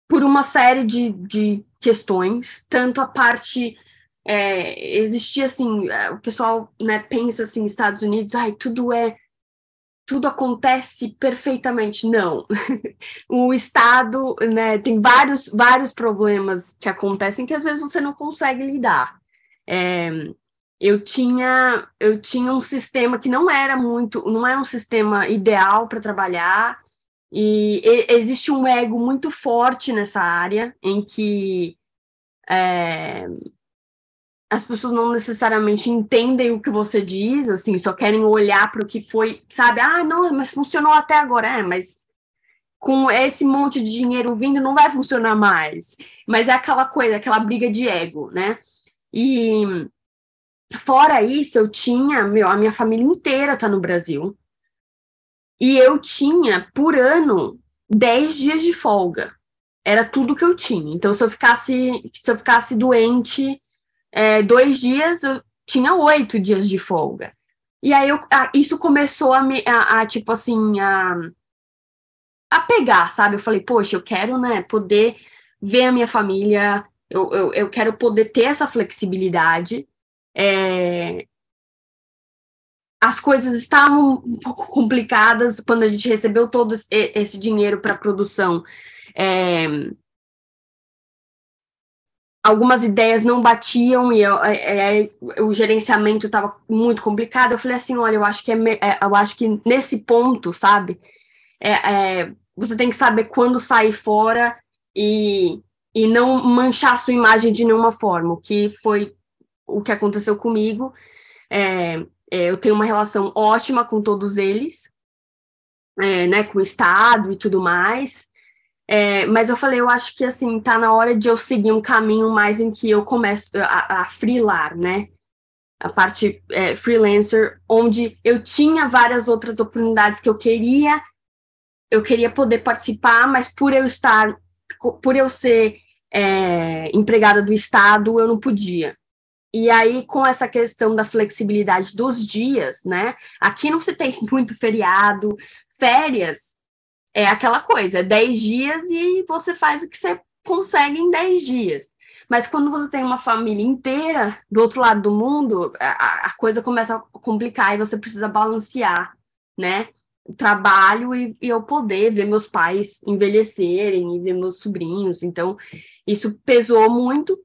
por uma série de, de questões, tanto a parte é, existia assim, é, o pessoal né, pensa assim, Estados Unidos, ai, tudo é tudo acontece perfeitamente. Não. o Estado né, tem vários, vários problemas que acontecem que às vezes você não consegue lidar. É, eu tinha eu tinha um sistema que não era muito não era um sistema ideal para trabalhar e, e, existe um ego muito forte nessa área em que é, as pessoas não necessariamente entendem o que você diz, assim, só querem olhar para o que foi, sabe? Ah, não, mas funcionou até agora, é, mas com esse monte de dinheiro vindo não vai funcionar mais. Mas é aquela coisa, aquela briga de ego, né? E Fora isso, eu tinha, meu, a minha família inteira tá no Brasil. E eu tinha, por ano, 10 dias de folga. Era tudo que eu tinha. Então, se eu ficasse, se eu ficasse doente é, dois dias, eu tinha oito dias de folga. E aí eu, a, isso começou a me, a, a, tipo assim, a, a pegar, sabe? Eu falei, poxa, eu quero, né, poder ver a minha família, eu, eu, eu quero poder ter essa flexibilidade. É... As coisas estavam um pouco complicadas quando a gente recebeu todo esse dinheiro para produção. É... Algumas ideias não batiam e eu, é, é o gerenciamento estava muito complicado. Eu falei assim, olha, eu acho que é, é eu acho que nesse ponto, sabe, é, você tem que saber quando sair fora e, e não manchar a sua imagem de nenhuma forma, o que foi o que aconteceu comigo. É, é, eu tenho uma relação ótima com todos eles, é, né, com o Estado e tudo mais. É, mas eu falei, eu acho que assim, tá na hora de eu seguir um caminho mais em que eu começo a, a freelar, né? A parte é, freelancer, onde eu tinha várias outras oportunidades que eu queria, eu queria poder participar, mas por eu estar, por eu ser é, empregada do Estado, eu não podia. E aí, com essa questão da flexibilidade dos dias, né? Aqui não se tem muito feriado, férias é aquela coisa, 10 dias e você faz o que você consegue em 10 dias. Mas quando você tem uma família inteira do outro lado do mundo, a, a coisa começa a complicar e você precisa balancear, né? O trabalho e, e eu poder ver meus pais envelhecerem e ver meus sobrinhos. Então, isso pesou muito.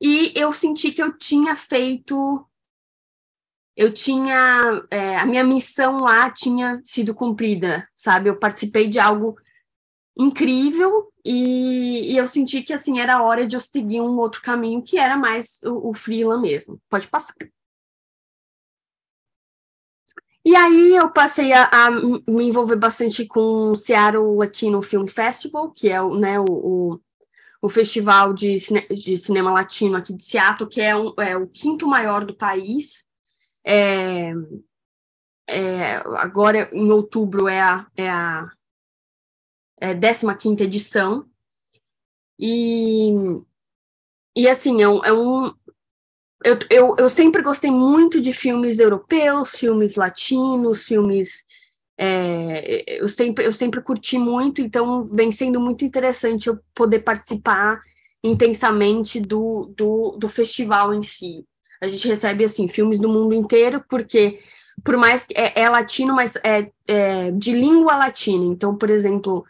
E eu senti que eu tinha feito. Eu tinha. É, a minha missão lá tinha sido cumprida, sabe? Eu participei de algo incrível e, e, eu senti que assim era hora de eu seguir um outro caminho que era mais o, o freela mesmo. Pode passar. E aí eu passei a, a, me envolver bastante com o Seattle Latino Film Festival, que é né, o, o, o festival de, cine, de, cinema latino aqui de Seattle, que é, um, é o quinto maior do país. É, é, agora, em outubro, é a, é a é, 15 edição. E, e assim, é um. É um eu, eu, eu sempre gostei muito de filmes europeus, filmes latinos, filmes. É, eu, sempre, eu sempre curti muito, então vem sendo muito interessante eu poder participar intensamente do, do, do festival em si. A gente recebe, assim, filmes do mundo inteiro, porque por mais que é, é latino, mas é, é, de língua latina. Então, por exemplo,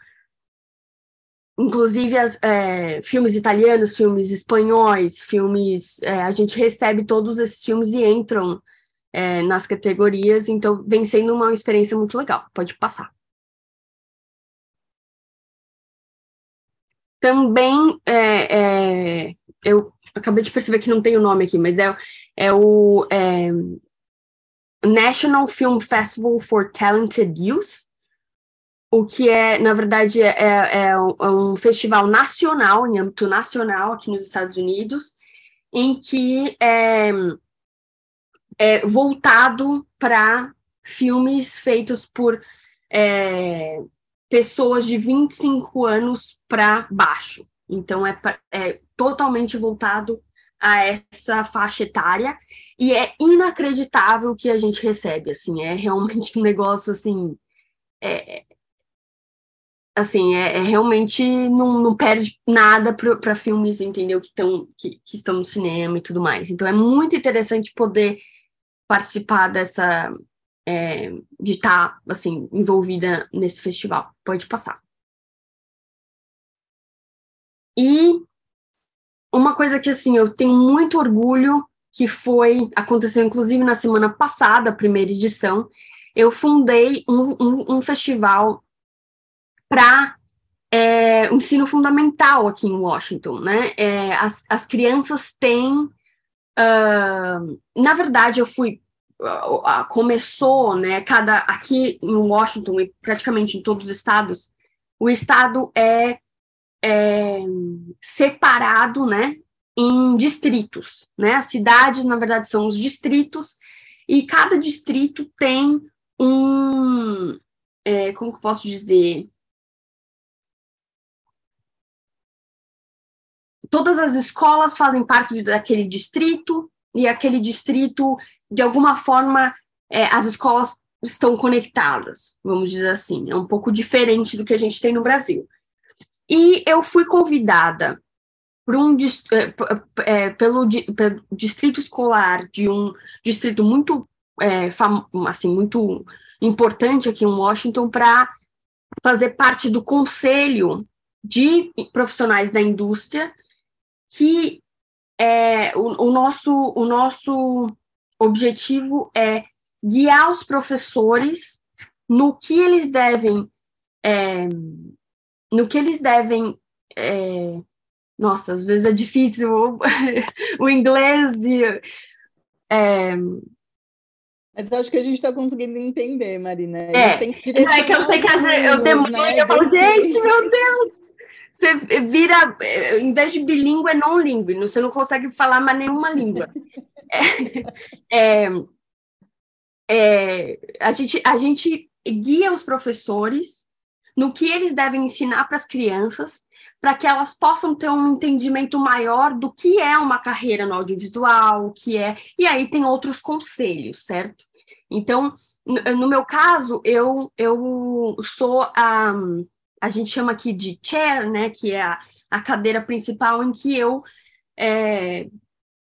inclusive as, é, filmes italianos, filmes espanhóis, filmes. É, a gente recebe todos esses filmes e entram é, nas categorias, então vem sendo uma experiência muito legal. Pode passar. Também é, é, eu acabei de perceber que não tem o nome aqui, mas é, é o é, National Film Festival for Talented Youth o que é, na verdade, é, é, é, um festival nacional, em âmbito nacional, aqui nos Estados Unidos, em que é, voltado para filmes feitos por é, pessoas de 25 anos para baixo. Então, é, é totalmente voltado a essa faixa etária e é inacreditável o que a gente recebe, assim, é realmente um negócio, assim, é, assim, é, é realmente não, não, perde nada para filmes, entendeu? Que, tão, que, que estão no cinema e tudo mais. Então é muito interessante poder participar dessa. É, de estar, tá, assim, envolvida nesse festival. Pode passar. E uma coisa que, assim, eu tenho muito orgulho, que foi, aconteceu inclusive na semana passada, a primeira edição, eu fundei um, um, um festival para é, o ensino fundamental aqui em Washington, né? É, as, as crianças têm, na verdade, eu fui uh, começou, né? Cada aqui em Washington e praticamente em todos os estados, o estado é, é separado, né? Em distritos, né? As cidades, na verdade, são os distritos e cada distrito tem um, é, como que eu posso dizer? Todas as escolas fazem parte daquele distrito, e aquele distrito, de alguma forma, é, as escolas estão conectadas, vamos dizer assim. É um pouco diferente do que a gente tem no Brasil. E eu fui convidada por um, é, é, pelo, pelo, distrito escolar de um distrito muito, é, assim, muito importante aqui em Washington para fazer parte do conselho de profissionais da indústria que é, o, o, nosso, o nosso objetivo é guiar os professores no que eles devem é, no que eles devem é, nossa, às vezes é difícil o, inglês e é, mas acho que a gente está conseguindo entender, Marina. É, que é que eu sei que às vezes eu demoro, né? eu falo, gente, meu Deus! Você vira, eh, em vez de bilíngue, é não língua, você não consegue falar mais nenhuma língua. É, é, é, a, gente, a gente guia os professores no que eles devem ensinar para as crianças, para que elas possam ter um entendimento maior do que é uma carreira no audiovisual, o que é. E aí tem outros conselhos, certo? Então, no, no meu caso, eu, eu sou a. Um, a gente chama aqui de chair, né, que é a, a cadeira principal em que eu é,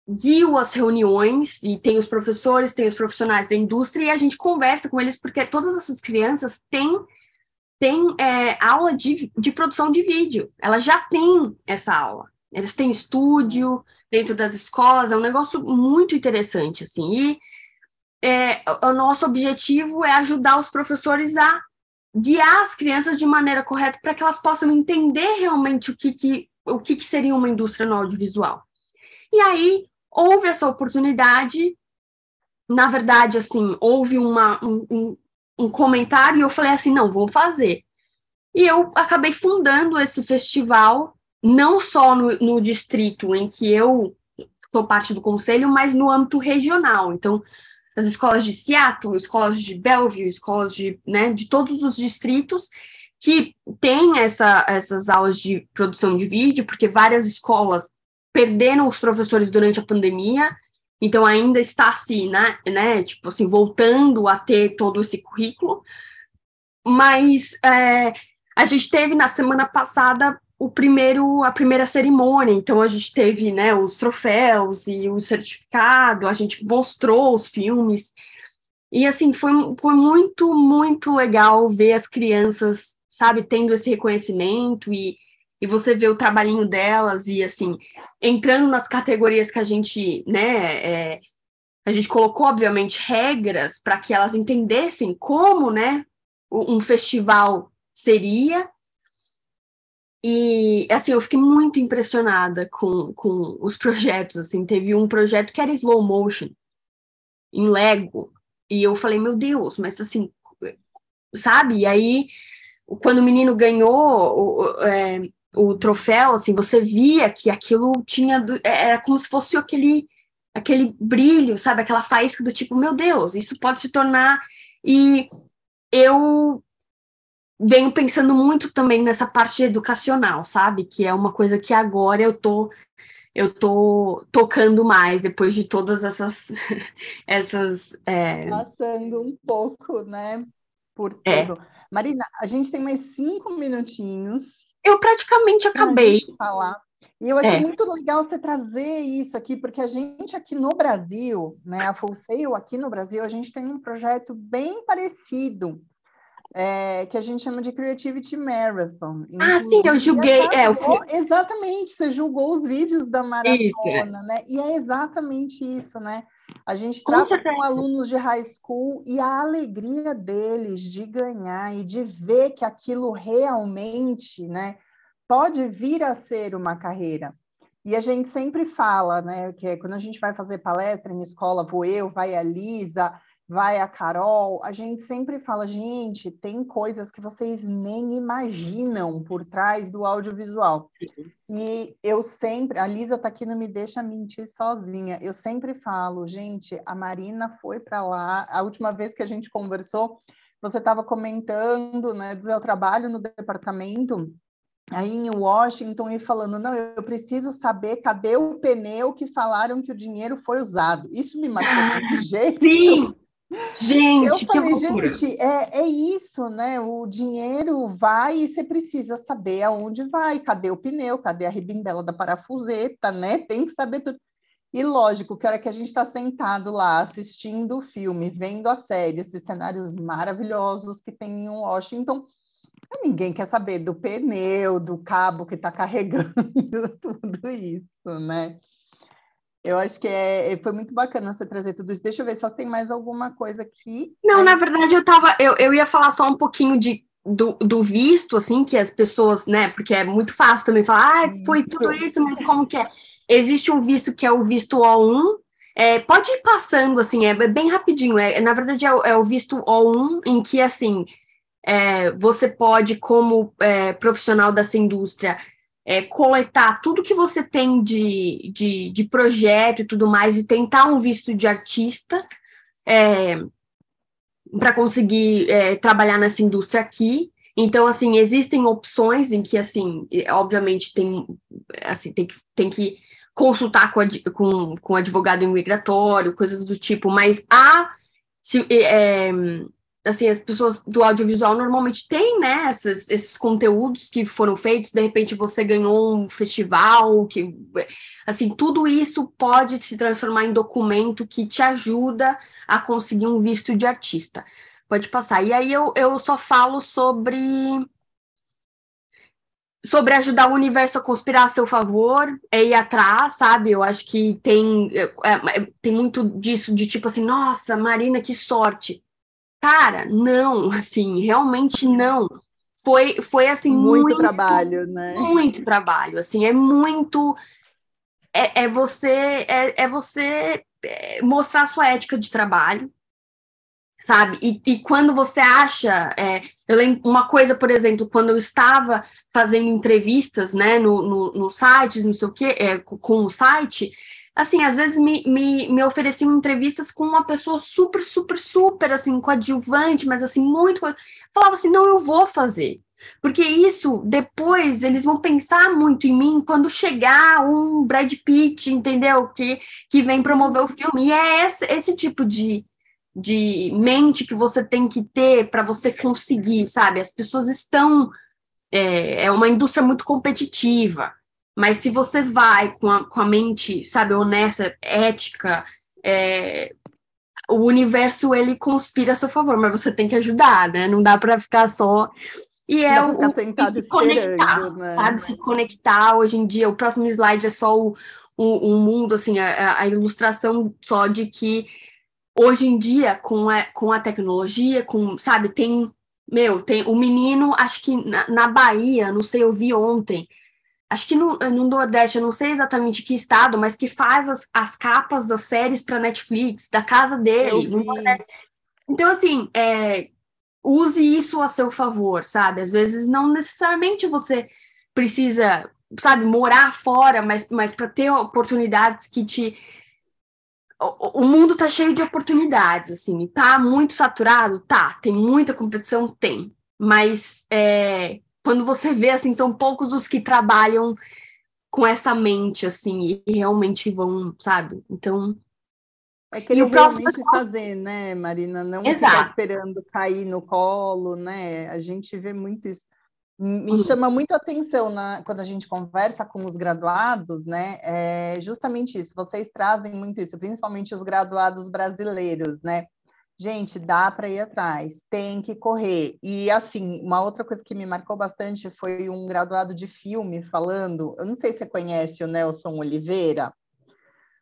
guio as reuniões e tem os professores, tem os profissionais da indústria e a gente conversa com eles porque todas essas crianças têm, têm é, aula de, de produção de vídeo. Elas já têm essa aula. Eles têm estúdio dentro das escolas, é um negócio muito interessante, assim. E é, o nosso objetivo é ajudar os professores a guiar as crianças de maneira correta para que elas possam entender realmente o que, que, o que, que seria uma indústria no audiovisual. E aí, houve essa oportunidade. Na verdade, assim, houve uma, um, um, comentário e eu falei assim: não, vou fazer. E eu acabei fundando esse festival, não só no, no distrito em que eu sou parte do conselho, mas no âmbito regional. Então, as escolas de Seattle, escolas de Bellevue, escolas de, né, de todos os distritos que têm essa, essas aulas de produção de vídeo, porque várias escolas perderam os professores durante a pandemia, então ainda está se, né, né, tipo assim, voltando a ter todo esse currículo, mas é, a gente teve na semana passada o primeiro, a primeira cerimônia, então a gente teve, né, os troféus e o certificado, a gente mostrou os filmes, e assim, foi, foi muito, muito legal ver as crianças, sabe, tendo esse reconhecimento e e você vê o trabalhinho delas e assim entrando nas categorias que a gente né é, a gente colocou obviamente regras para que elas entendessem como né um festival seria e assim eu fiquei muito impressionada com, com os projetos assim. Teve um projeto que era slow motion em Lego e eu falei meu Deus mas assim sabe? E aí quando o menino ganhou é, o troféu, assim, você via que aquilo tinha, é, era como se fosse aquele, aquele brilho, sabe, aquela faísca do tipo, meu Deus, isso pode se tornar, e eu venho pensando muito também nessa parte educacional, sabe, que é uma coisa que agora eu tô eu tô tocando mais depois de todas essas essas é... passando um pouco, né, por é. tudo. É. Marina, a gente tem mais cinco minutinhos eu praticamente acabei. Falar. E eu achei é. muito legal você trazer isso aqui, porque a gente aqui no Brasil, né, a Full Sail aqui no Brasil, a gente tem um projeto bem parecido, é, que a gente chama de Creativity Marathon. Ah, sim, eu julguei. É, eu fui... Exatamente, você julgou os vídeos da maratona, isso. né? E é exatamente isso, né? A gente com trata certeza. com alunos de high school e a alegria deles de ganhar e de ver que aquilo realmente, né, pode vir a ser uma carreira. E a gente sempre fala, né, que é quando a gente vai fazer palestra em escola, vou eu, vai a Lisa, vai a Carol, a gente sempre fala, gente, tem coisas que vocês nem imaginam por trás do audiovisual. E eu sempre, a Lisa tá aqui, não me deixa mentir sozinha. Eu sempre falo, gente, a Marina foi para lá, a última vez que a gente conversou, você estava comentando, né, do seu trabalho no departamento aí em Washington e falando, não, eu preciso saber cadê o pneu que falaram que o dinheiro foi usado. Isso me marcou de jeito. Sim, Gente, eu falei, gente, é, é isso, né? O dinheiro vai e você precisa saber aonde vai, cadê o pneu, cadê a ribimbela da parafuseta, né? Tem que saber tudo. E lógico, que a hora que a gente está sentado lá assistindo o filme, vendo a série, esses cenários maravilhosos que tem em Washington, ninguém quer saber do pneu, do cabo que está carregando, tudo isso, né? Eu acho que é, é, foi muito bacana você trazer tudo isso. Deixa eu ver se tem mais alguma coisa aqui. Não, Aí... na verdade, eu tava. Eu, eu ia falar só um pouquinho de, do, do visto, assim, que as pessoas, né? Porque é muito fácil também falar, ah, foi tudo isso, mas como que é? Existe um visto que é o visto O1. É, pode ir passando, assim, é bem rapidinho. É, na verdade, é, é o visto O1, em que, assim, é, você pode, como é, profissional dessa indústria, é, coletar tudo que você tem de, de, de, projeto e tudo mais e tentar um visto de artista é, para conseguir é, trabalhar nessa indústria aqui. Então, assim, existem opções em que, assim, obviamente tem, assim, tem que, tem que consultar com, com, com advogado imigratório, coisas do tipo, mas há, se, é, assim, as pessoas do audiovisual normalmente têm, né, esses, esses conteúdos que foram feitos, de repente você ganhou um festival, que, assim, tudo isso pode se transformar em documento que te ajuda a conseguir um visto de artista. Pode passar. E aí eu, eu só falo sobre sobre ajudar o universo a conspirar a seu favor, é ir atrás, sabe? Eu acho que tem, é, é, tem muito disso, de tipo assim, nossa, Marina, que sorte. Cara, não, assim, realmente não. Foi, foi assim, muito, muito trabalho, né? Muito trabalho, assim, é muito. É, é você, é, é você é, mostrar sua ética de trabalho, sabe? E, e quando você acha, é, eu lembro uma coisa, por exemplo, quando eu estava fazendo entrevistas, né, no, no, no site, não sei o quê, é, com o site, assim, às vezes me, me, me ofereciam entrevistas com uma pessoa super, super, super, assim, coadjuvante, mas assim, muito. Falava assim, não, eu vou fazer. Porque isso, depois, eles vão pensar muito em mim quando chegar um Brad Pitt, entendeu? Que, que vem promover o filme. E é esse, esse tipo de, de mente que você tem que ter para você conseguir, sabe? As pessoas estão. É, é uma indústria muito competitiva, mas se você vai com a, com a mente, sabe, honesta, ética, é, o universo ele conspira a seu favor, mas você tem que ajudar, né? Não dá para ficar só. E é o, se conectar, né? sabe? Se conectar. Hoje em dia, o próximo slide é só o, o, o mundo, assim, a, a ilustração só de que hoje em dia, com a, com a tecnologia, com, sabe, tem, meu, tem o menino, acho que na, na Bahia, não sei, eu vi ontem, acho que no, no Nordeste, eu não sei exatamente que estado, mas que faz as, as capas das séries para Netflix, da casa dele. Então, assim, é, use isso a seu favor, sabe? Às vezes não necessariamente você precisa, sabe, morar fora, mas, mas para ter oportunidades que te o, mundo tá cheio de oportunidades, assim, tá muito saturado? Tá, tem muita competição? Tem. Mas é, quando você vê, assim, são poucos os que trabalham com essa mente, assim, e realmente vão, sabe? Então. É que ele realmente próximo... fazer, né, Marina? Não Exato. ficar esperando cair no colo, né? A gente vê muito isso. Me chama muito a atenção na, quando a gente conversa com os graduados, né? É justamente isso. Vocês trazem muito isso, principalmente os graduados brasileiros, né? Gente, dá para ir atrás, tem que correr. E assim, uma outra coisa que me marcou bastante foi um graduado de filme falando. Eu não sei se você conhece o Nelson Oliveira.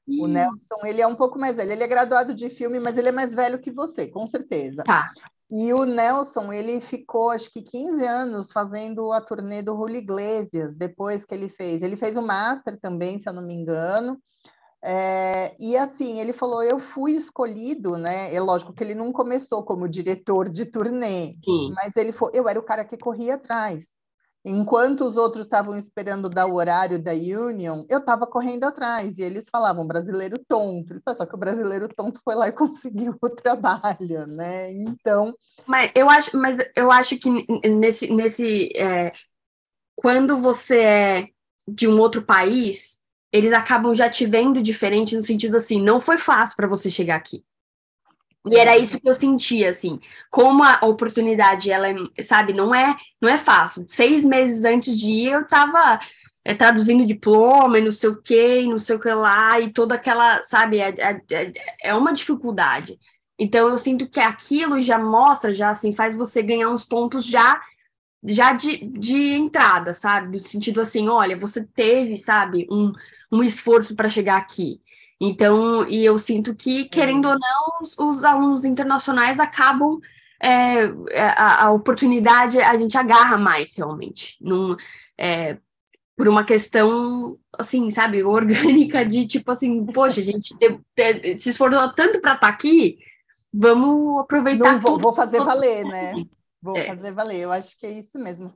O Nelson, ele é um pouco mais velho. Ele é graduado de filme, mas ele é mais velho que você, com certeza. Tá. E o Nelson, ele ficou acho que 15 anos fazendo a turnê do Julio Iglesias, depois que ele fez. Ele fez o Master também, se eu não me engano. É, e assim, ele falou: eu fui escolhido, né? É lógico que ele não começou como diretor de turnê, Sim. mas ele foi, eu era o cara que corria atrás. Enquanto os outros estavam esperando dar o horário da Union, eu estava correndo atrás. E eles falavam brasileiro tonto. Só que o brasileiro tonto foi lá e conseguiu o trabalho, né? Então. Mas eu acho, mas eu acho que nesse. nesse é, quando você é de um outro país, eles acabam já te vendo diferente no sentido assim, não foi fácil para você chegar aqui. E era isso que eu sentia, assim, como a oportunidade, ela, sabe, não é, não é fácil. Seis meses antes de ir, eu estava é, traduzindo diploma e não sei o que, não sei o que lá, e toda aquela, sabe, é, é, é uma dificuldade. Então, eu sinto que aquilo já mostra, já, assim, faz você ganhar uns pontos já já de, de entrada, sabe? No sentido assim, olha, você teve, sabe, um, um esforço para chegar aqui. Então, e eu sinto que, querendo ou não, os, os alunos internacionais acabam é, é, a, a, oportunidade a gente agarra mais realmente, num, é, por uma questão assim, sabe, orgânica de tipo assim, poxa, a gente te, te, se esforçou tanto para estar tá aqui, vamos aproveitar Não, vou, vou fazer valer, né? Vou é. fazer valer, eu acho que é isso mesmo.